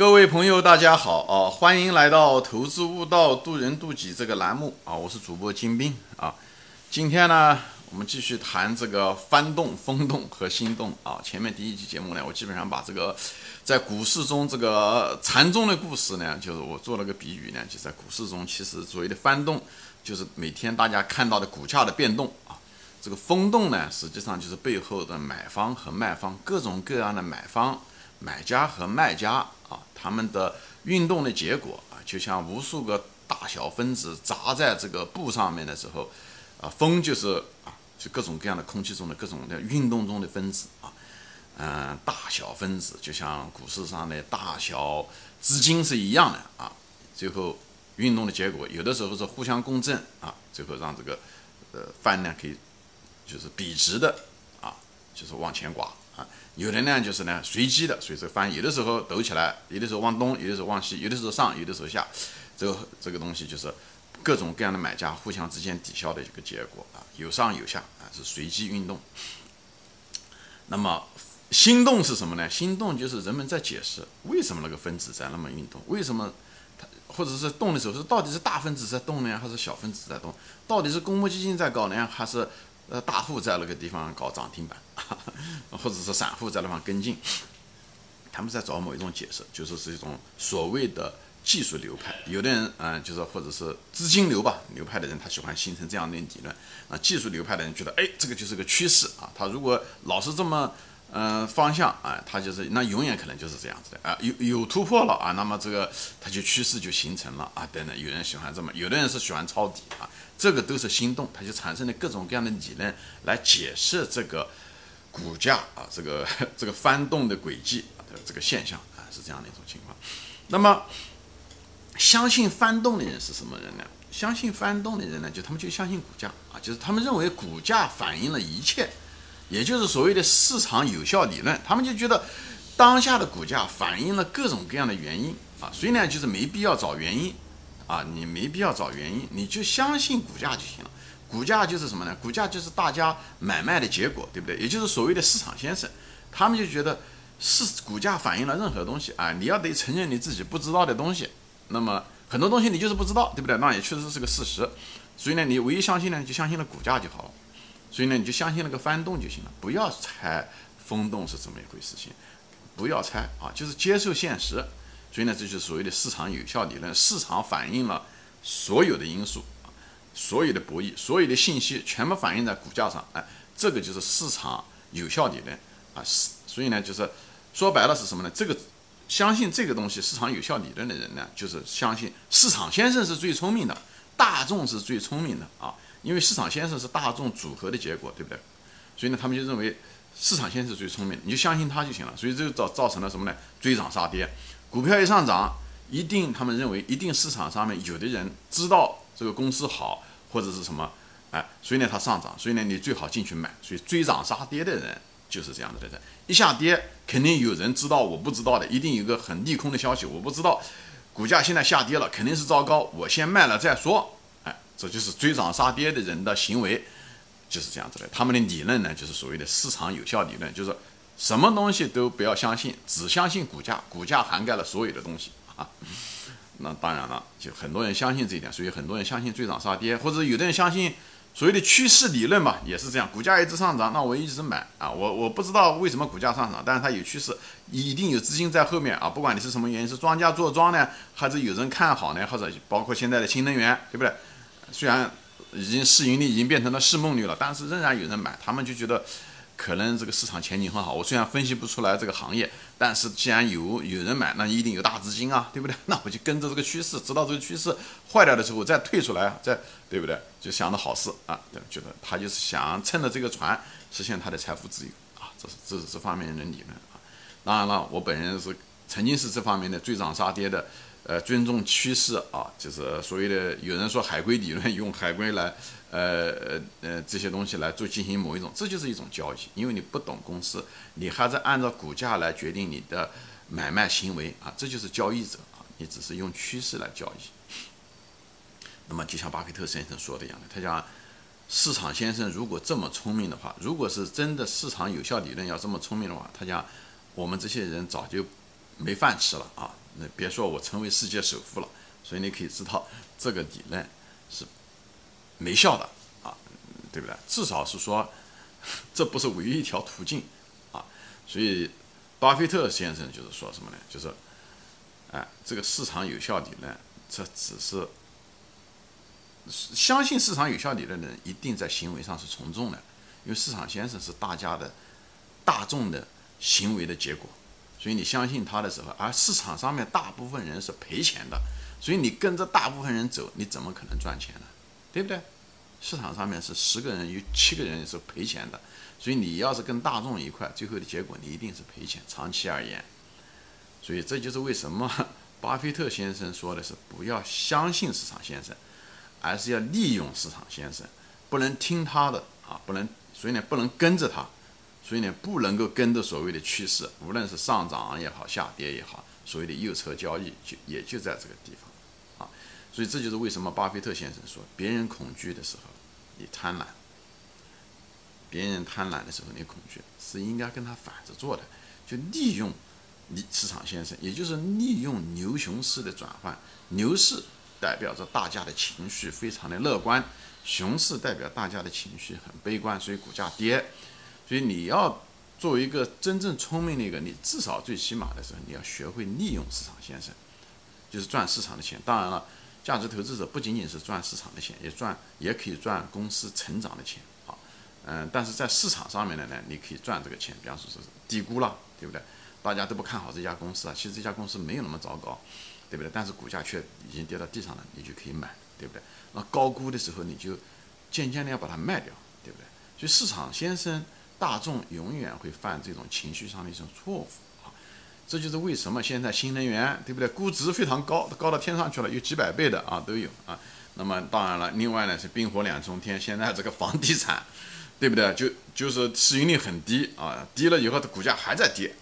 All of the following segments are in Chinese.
各位朋友，大家好啊！欢迎来到“投资悟道，渡人渡己”这个栏目啊！我是主播金兵啊。今天呢，我们继续谈这个翻动、风动和心动啊。前面第一期节目呢，我基本上把这个在股市中这个禅宗的故事呢，就是我做了个比喻呢，就在股市中，其实所谓的翻动，就是每天大家看到的股价的变动啊。这个风动呢，实际上就是背后的买方和卖方各种各样的买方、买家和卖家。啊，他们的运动的结果啊，就像无数个大小分子砸在这个布上面的时候，啊，风就是啊，就各种各样的空气中的各种的运动中的分子啊，嗯，大小分子就像股市上的大小资金是一样的啊，最后运动的结果有的时候是互相共振啊，最后让这个呃饭量可以就是笔直的啊，就是往前刮。有的呢，就是呢随机的，随时翻，有的时候抖起来，有的时候往东，有的时候往西，有的时候上，有的时候下，这个这个东西就是各种各样的买家互相之间抵消的一个结果啊，有上有下啊，是随机运动。那么心动是什么呢？心动就是人们在解释为什么那个分子在那么运动，为什么它或者是动的时候是到底是大分子在动呢，还是小分子在动？到底是公募基金在搞呢，还是？呃，大户在那个地方搞涨停板，或者是散户在那方跟进，他们在找某一种解释，就是是一种所谓的技术流派。有的人，嗯，就是或者是资金流吧，流派的人，他喜欢形成这样的理论。啊，技术流派的人觉得，哎，这个就是个趋势啊。他如果老是这么，嗯，方向啊，他就是那永远可能就是这样子的啊。有有突破了啊，那么这个他就趋势就形成了啊。等等，有人喜欢这么，有的人是喜欢抄底啊。这个都是心动，它就产生了各种各样的理论来解释这个股价啊，这个 这个翻动的轨迹的这个现象啊，是这样的一种情况。那么，相信翻动的人是什么人呢？相信翻动的人呢，就他们就相信股价啊，就是他们认为股价反映了一切，也就是所谓的市场有效理论。他们就觉得当下的股价反映了各种各样的原因啊，所以呢，就是没必要找原因。啊，你没必要找原因，你就相信股价就行了。股价就是什么呢？股价就是大家买卖的结果，对不对？也就是所谓的市场先生，他们就觉得是股价反映了任何东西啊。你要得承认你自己不知道的东西，那么很多东西你就是不知道，对不对？那也确实是个事实。所以呢，你唯一相信呢，就相信了股价就好了。所以呢，你就相信那个翻动就行了，不要猜风动是怎么一回事情，不要猜啊，就是接受现实。所以呢，这就是所谓的市场有效理论。市场反映了所有的因素，所有的博弈，所有的信息全部反映在股价上。哎，这个就是市场有效理论啊。是，所以呢，就是说白了是什么呢？这个相信这个东西市场有效理论的人呢，就是相信市场先生是最聪明的，大众是最聪明的啊。因为市场先生是大众组合的结果，对不对？所以呢，他们就认为市场先生最聪明，你就相信他就行了。所以这就造造成了什么呢？追涨杀跌。股票一上涨，一定他们认为一定市场上面有的人知道这个公司好或者是什么，哎，所以呢它上涨，所以呢你最好进去买。所以追涨杀跌的人就是这样子的人，一下跌肯定有人知道我不知道的，一定有个很利空的消息我不知道，股价现在下跌了肯定是糟糕，我先卖了再说，这就是追涨杀跌的人的行为就是这样子的。他们的理论呢就是所谓的市场有效理论，就是。什么东西都不要相信，只相信股价，股价涵盖了所有的东西啊。那当然了，就很多人相信这一点，所以很多人相信追涨杀跌，或者有的人相信所谓的趋势理论嘛，也是这样。股价一直上涨，那我一直买啊。我我不知道为什么股价上涨，但是它有趋势，一定有资金在后面啊。不管你是什么原因，是庄家做庄呢，还是有人看好呢，或者包括现在的新能源，对不对？虽然已经市盈率已经变成了市梦率了，但是仍然有人买，他们就觉得。可能这个市场前景很好，我虽然分析不出来这个行业，但是既然有有人买，那一定有大资金啊，对不对？那我就跟着这个趋势，直到这个趋势坏掉的时候再退出来，再对不对？就想着好事啊，对，觉得他就是想趁着这个船实现他的财富自由啊，这是这是这方面的理论啊。当然了，我本人是曾经是这方面的追涨杀跌的。呃，尊重趋势啊，就是所谓的有人说海归理论，用海归来，呃呃呃这些东西来做进行某一种，这就是一种交易。因为你不懂公司，你还在按照股价来决定你的买卖行为啊，这就是交易者啊，你只是用趋势来交易。那么就像巴菲特先生说的一样，他讲市场先生如果这么聪明的话，如果是真的市场有效理论要这么聪明的话，他讲我们这些人早就没饭吃了啊。别说我成为世界首富了，所以你可以知道这个理论是没效的啊，对不对？至少是说这不是唯一一条途径啊。所以巴菲特先生就是说什么呢？就是，哎，这个市场有效理论，这只是相信市场有效理论的人一定在行为上是从众的，因为市场先生是大家的大众的行为的结果。所以你相信他的时候，而市场上面大部分人是赔钱的，所以你跟着大部分人走，你怎么可能赚钱呢？对不对？市场上面是十个人有七个人是赔钱的，所以你要是跟大众一块，最后的结果你一定是赔钱。长期而言，所以这就是为什么 巴菲特先生说的是不要相信市场先生，而是要利用市场先生，不能听他的啊，不能，所以呢不能跟着他。所以呢，不能够跟着所谓的趋势，无论是上涨也好，下跌也好，所谓的右侧交易就也就在这个地方，啊，所以这就是为什么巴菲特先生说，别人恐惧的时候，你贪婪；别人贪婪的时候，你恐惧，是应该跟他反着做的，就利用你市场先生，也就是利用牛熊市的转换，牛市代表着大家的情绪非常的乐观，熊市代表大家的情绪很悲观，所以股价跌。所以你要作为一个真正聪明的一个，你至少最起码的时候，你要学会利用市场先生，就是赚市场的钱。当然了，价值投资者不仅仅是赚市场的钱，也赚也可以赚公司成长的钱啊。嗯，但是在市场上面的呢，你可以赚这个钱，比方说是低估了，对不对？大家都不看好这家公司啊，其实这家公司没有那么糟糕，对不对？但是股价却已经跌到地上了，你就可以买，对不对？那高估的时候，你就渐渐的要把它卖掉，对不对？所以市场先生。大众永远会犯这种情绪上的一种错误啊，这就是为什么现在新能源对不对？估值非常高，高到天上去了，有几百倍的啊都有啊。那么当然了，另外呢是冰火两重天，现在这个房地产，对不对？就就是市盈率很低啊，低了以后的股价还在跌，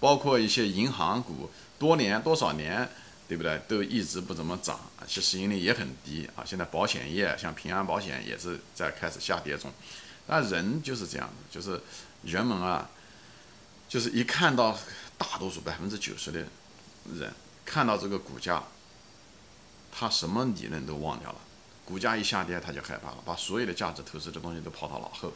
包括一些银行股，多年多少年，对不对？都一直不怎么涨，其实市盈率也很低啊。现在保险业像平安保险也是在开始下跌中。那人就是这样的，就是人们啊，就是一看到大多数百分之九十的人看到这个股价，他什么理论都忘掉了，股价一下跌他就害怕了，把所有的价值投资的东西都抛到脑后，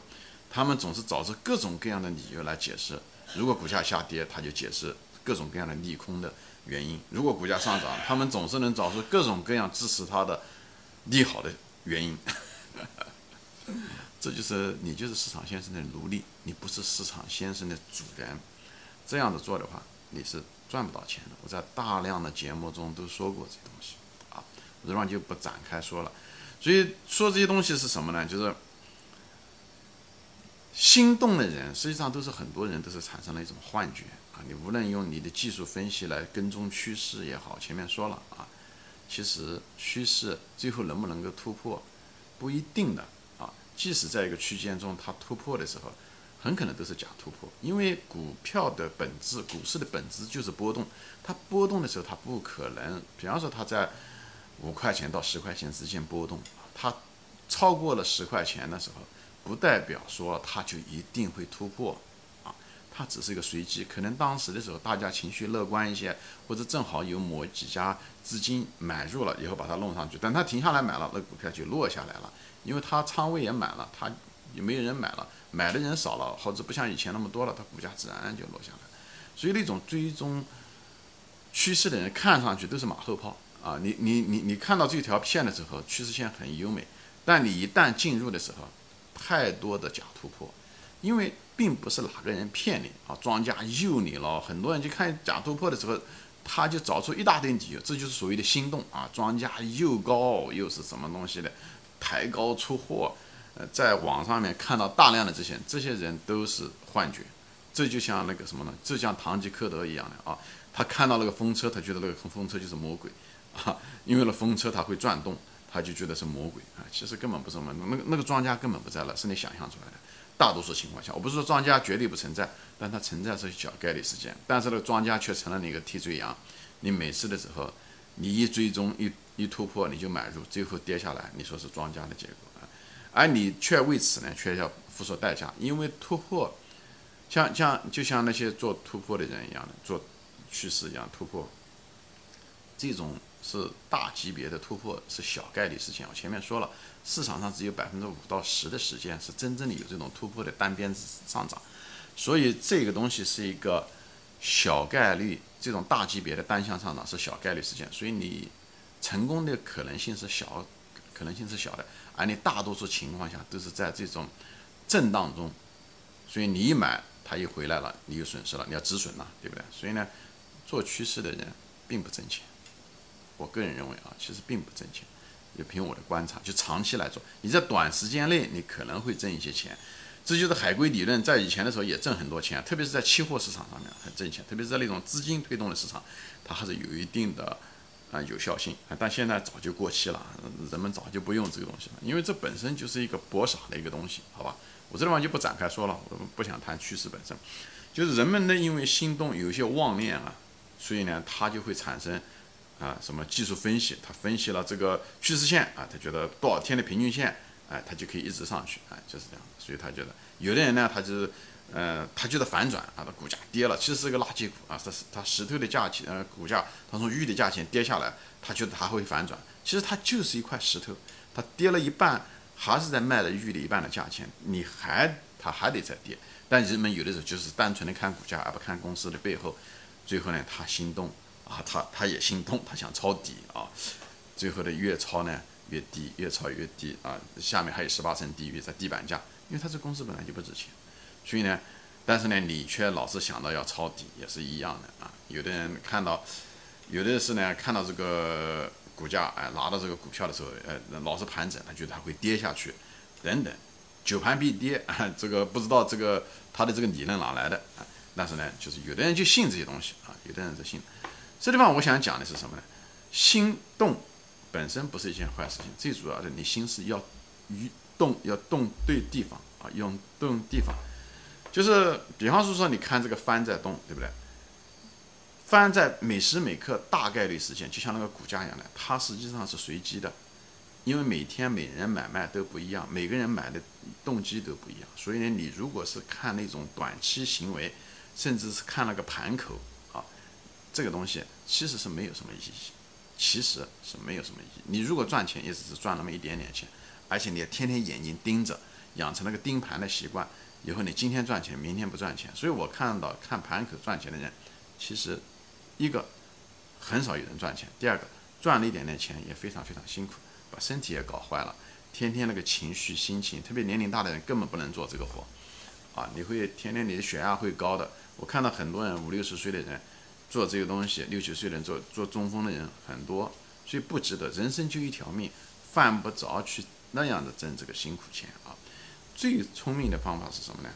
他们总是找出各种各样的理由来解释，如果股价下跌，他就解释各种各样的利空的原因；如果股价上涨，他们总是能找出各种各样支持他的利好的原因。这就是你就是市场先生的奴隶，你不是市场先生的主人。这样子做的话，你是赚不到钱的。我在大量的节目中都说过这东西啊，我这边就不展开说了。所以说这些东西是什么呢？就是心动的人，实际上都是很多人都是产生了一种幻觉啊。你无论用你的技术分析来跟踪趋势也好，前面说了啊，其实趋势最后能不能够突破，不一定的。即使在一个区间中，它突破的时候，很可能都是假突破，因为股票的本质，股市的本质就是波动。它波动的时候，它不可能，比方说它在五块钱到十块钱之间波动，它超过了十块钱的时候，不代表说它就一定会突破，它只是一个随机，可能当时的时候大家情绪乐观一些，或者正好有某几家资金买入了以后把它弄上去，等它停下来买了，那股票就落下来了。因为它仓位也满了，它也没有人买了，买的人少了，或者不像以前那么多了，它股价自然就落下来。所以那种追踪趋势的人看上去都是马后炮啊！你你你你看到这条线的时候，趋势线很优美，但你一旦进入的时候，太多的假突破，因为并不是哪个人骗你啊，庄家诱你了，很多人就看假突破的时候，他就找出一大堆理由，这就是所谓的心动啊，庄家又高又是什么东西的。抬高出货，呃，在网上面看到大量的这些，这些人都是幻觉，这就像那个什么呢？就像堂吉诃德一样的啊，他看到那个风车，他觉得那个风车就是魔鬼啊，因为那风车它会转动，他就觉得是魔鬼啊，其实根本不是么，那个那个庄家根本不在了，是你想象出来的。大多数情况下，我不是说庄家绝对不存在，但它存在是小概率事件，但是那个庄家却成了你一个替罪羊，你每次的时候，你一追踪一。一突破你就买入，最后跌下来，你说是庄家的结果啊，而你却为此呢，却要付出代价，因为突破，像像就像那些做突破的人一样的，做趋势一样突破，这种是大级别的突破，是小概率事件。我前面说了，市场上只有百分之五到十的时间是真正的有这种突破的单边上涨，所以这个东西是一个小概率，这种大级别的单向上涨是小概率事件，所以你成功的可能性是小，可能性是小的，而你大多数情况下都是在这种震荡中，所以你一买它一回来了，你有损失了，你要止损了，对不对？所以呢，做趋势的人并不挣钱。我个人认为啊，其实并不挣钱。就凭我的观察，就长期来做，你在短时间内你可能会挣一些钱。这就是海归理论，在以前的时候也挣很多钱，特别是在期货市场上面很挣钱，特别是在那种资金推动的市场，它还是有一定的啊有效性啊。但现在早就过期了，人们早就不用这个东西了，因为这本身就是一个博傻的一个东西，好吧？我这地方就不展开说了，我不想谈趋势本身，就是人们呢因为心动有一些妄念啊，所以呢它就会产生。啊，什么技术分析？他分析了这个趋势线啊，他觉得多少天的平均线，哎，他就可以一直上去，哎，就是这样。所以他觉得，有的人呢，他就是，呃，他觉得反转啊，他股价跌了，其实是个垃圾股啊，他是他石头的价钱，呃，股价他从玉的价钱跌下来，他觉得他会反转，其实它就是一块石头，它跌了一半，还是在卖的玉的一半的价钱，你还它还得再跌。但人们有的时候就是单纯的看股价，而不看公司的背后，最后呢，他心动。啊，他他也心痛，他想抄底啊，最后的越抄呢越低，越抄越低啊，下面还有十八层地狱在地板价，因为他这公司本来就不值钱，所以呢，但是呢，你却老是想到要抄底，也是一样的啊。有的人看到，有的是呢，看到这个股价，哎，拿到这个股票的时候，呃，老是盘整，他觉得它会跌下去，等等，久盘必跌啊，这个不知道这个他的这个理论哪来的啊？但是呢，就是有的人就信这些东西啊，有的人是信。这地方我想讲的是什么呢？心动本身不是一件坏事情，最主要的你心是要于动，要动对地方啊，用动地方。就是比方说说，你看这个帆在动，对不对？帆在每时每刻大概率事件，就像那个股价一样的，它实际上是随机的，因为每天每人买卖都不一样，每个人买的动机都不一样，所以呢，你如果是看那种短期行为，甚至是看那个盘口。这个东西其实是没有什么意义，其实是没有什么意义。你如果赚钱，也只是赚那么一点点钱，而且你要天天眼睛盯着，养成那个盯盘的习惯，以后你今天赚钱，明天不赚钱。所以我看到看盘口赚钱的人，其实一个很少有人赚钱，第二个赚了一点点钱也非常非常辛苦，把身体也搞坏了，天天那个情绪心情，特别年龄大的人根本不能做这个活，啊，你会天天你的血压会高的。我看到很多人五六十岁的人。做这个东西，六七岁人做做中锋的人很多，所以不值得。人生就一条命，犯不着去那样的挣这个辛苦钱啊。最聪明的方法是什么呢？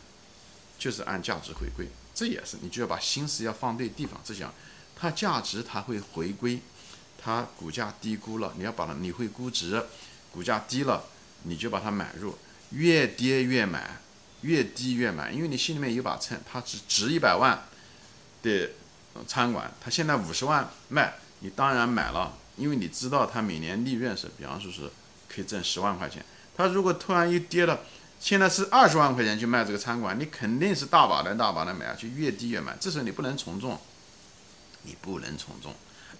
就是按价值回归。这也是你就要把心思要放对地方。这讲它价值它会回归，它股价低估了，你要把它你会估值，股价低了你就把它买入，越跌越买，越低越买，因为你心里面有把秤，它只值一百万的。餐馆，他现在五十万卖，你当然买了，因为你知道他每年利润是，比方说是可以挣十万块钱。他如果突然一跌了，现在是二十万块钱去卖这个餐馆，你肯定是大把的大把的买啊，就越低越买。这时候你不能从众，你不能从众，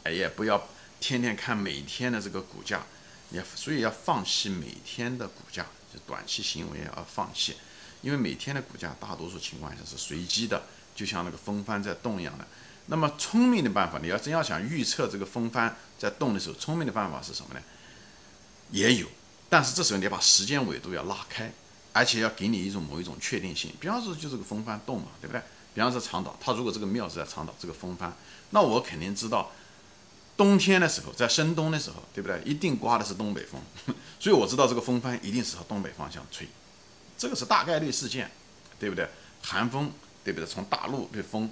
哎呀，不要天天看每天的这个股价，你所以要放弃每天的股价，就短期行为要放弃，因为每天的股价大多数情况下是随机的，就像那个风帆在动一样的。那么聪明的办法，你要真要想预测这个风帆在动的时候，聪明的办法是什么呢？也有，但是这时候你要把时间维度要拉开，而且要给你一种某一种确定性。比方说，就这个风帆动嘛，对不对？比方说长岛，它如果这个庙是在长岛，这个风帆，那我肯定知道，冬天的时候，在深冬的时候，对不对？一定刮的是东北风，所以我知道这个风帆一定是朝东北方向吹，这个是大概率事件，对不对？寒风，对不对？从大陆对风。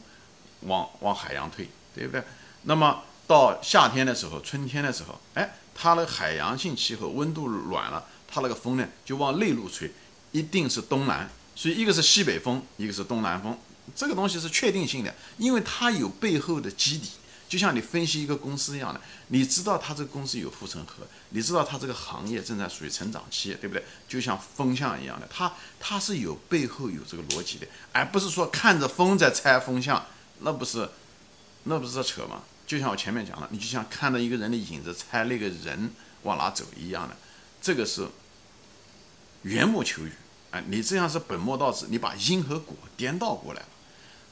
往往海洋推，对不对？那么到夏天的时候，春天的时候，哎，它的海洋性气候温度暖了，它那个风呢就往内陆吹，一定是东南。所以一个是西北风，一个是东南风，这个东西是确定性的，因为它有背后的基底。就像你分析一个公司一样的，你知道它这个公司有护城河，你知道它这个行业正在属于成长期，对不对？就像风向一样的，它它是有背后有这个逻辑的，而不是说看着风在猜风向。那不是，那不是在扯吗？就像我前面讲了，你就像看到一个人的影子，猜那个人往哪走一样的，这个是缘木求鱼啊！你这样是本末倒置，你把因和果颠倒过来了。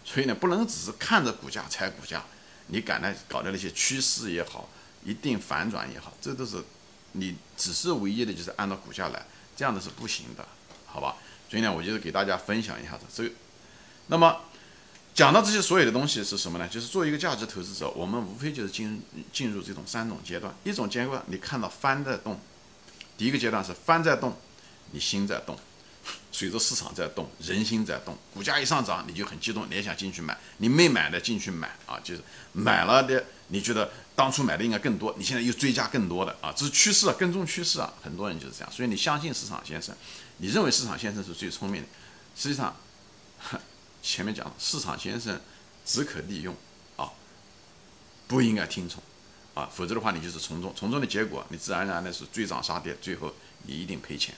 所以呢，不能只是看着股价猜股价，你赶来搞的那些趋势也好，一定反转也好，这都是你只是唯一的就是按照股价来，这样的是不行的，好吧？所以呢，我就是给大家分享一下子这个。那么讲到这些所有的东西是什么呢？就是做一个价值投资者，我们无非就是进进入这种三种阶段。一种阶段，你看到翻在动，第一个阶段是翻在动，你心在动，随着市场在动，人心在动，股价一上涨你就很激动，你也想进去买，你没买的进去买啊，就是买了的，你觉得当初买的应该更多，你现在又追加更多的啊，这是趋势啊，跟踪趋势啊，很多人就是这样。所以你相信市场先生，你认为市场先生是最聪明的，实际上。前面讲市场先生只可利用啊，不应该听从啊，否则的话你就是从众，从众的结果你自然而然的是追涨杀跌，最后你一定赔钱。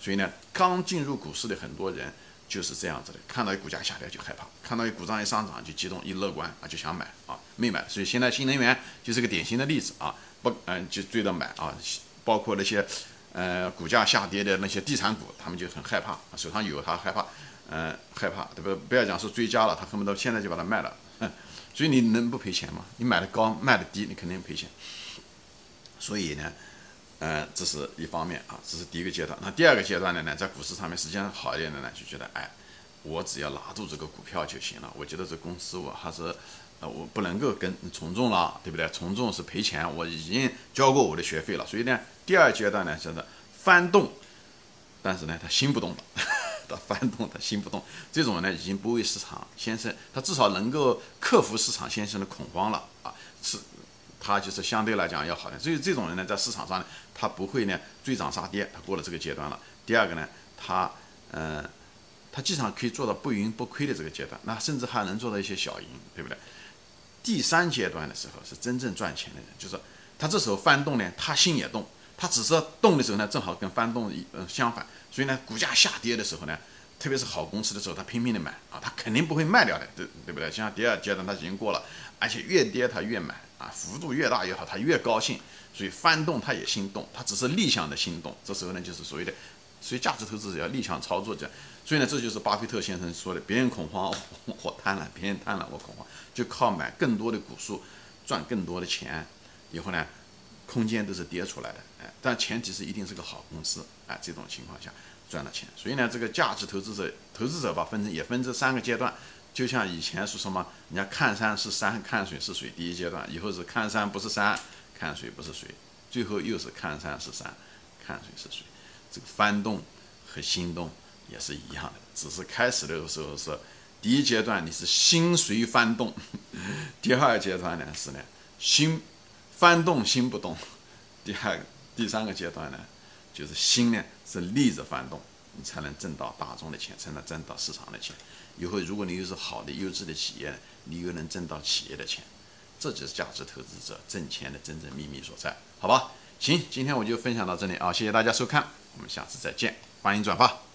所以呢，刚进入股市的很多人就是这样子的，看到股价下跌就害怕，看到一股价一上涨就激动，一乐观啊就想买啊，没买。所以现在新能源就是个典型的例子啊，不嗯就追着买啊，包括那些呃股价下跌的那些地产股，他们就很害怕，手上有他害怕。嗯，害怕对不？不要讲是追加了，他恨不得现在就把它卖了。所以你能不赔钱吗？你买的高，卖的低，你肯定赔钱。所以呢，嗯，这是一方面啊，这是第一个阶段。那第二个阶段的呢，在股市上面时间好一点的呢，就觉得哎，我只要拿住这个股票就行了。我觉得这公司我还是，呃，我不能够跟从众了，对不对？从众是赔钱，我已经交过我的学费了。所以呢，第二阶段呢，就是翻动，但是呢，他心不动了。他翻动，他心不动，这种人呢，已经不为市场先生，他至少能够克服市场先生的恐慌了啊，是，他就是相对来讲要好的。所以这种人呢，在市场上呢，他不会呢追涨杀跌，他过了这个阶段了。第二个呢，他，嗯，他经常可以做到不盈不亏的这个阶段，那甚至还能做到一些小赢，对不对？第三阶段的时候是真正赚钱的人，就是他这时候翻动呢，他心也动，他只是动的时候呢，正好跟翻动一呃相反。所以呢，股价下跌的时候呢，特别是好公司的时候，他拼命的买啊，他肯定不会卖掉的，对对不对？像第二阶段他已经过了，而且越跌他越买啊，幅度越大越好，他越高兴，所以翻动他也心动，他只是逆向的心动。这时候呢，就是所谓的，所以价值投资者要逆向操作这样。所以呢，这就是巴菲特先生说的，别人恐慌 我贪婪，别人贪婪我恐慌，就靠买更多的股数赚更多的钱，以后呢，空间都是跌出来的。但前提是一定是个好公司，哎，这种情况下赚了钱。所以呢，这个价值投资者，投资者吧，分成也分这三个阶段。就像以前说什么，人家看山是山，看水是水，第一阶段，以后是看山不是山，看水不是水，最后又是看山是山，看水是水。这个翻动和心动也是一样的，只是开始的时候是第一阶段你是心随翻动，第二阶段呢是呢心翻动心不动，第二个。第三个阶段呢，就是心呢是逆着翻动，你才能挣到大众的钱，才能挣到市场的钱。以后如果你又是好的优质的企业，你又能挣到企业的钱，这就是价值投资者挣钱的真正秘密所在，好吧？行，今天我就分享到这里啊，谢谢大家收看，我们下次再见，欢迎转发。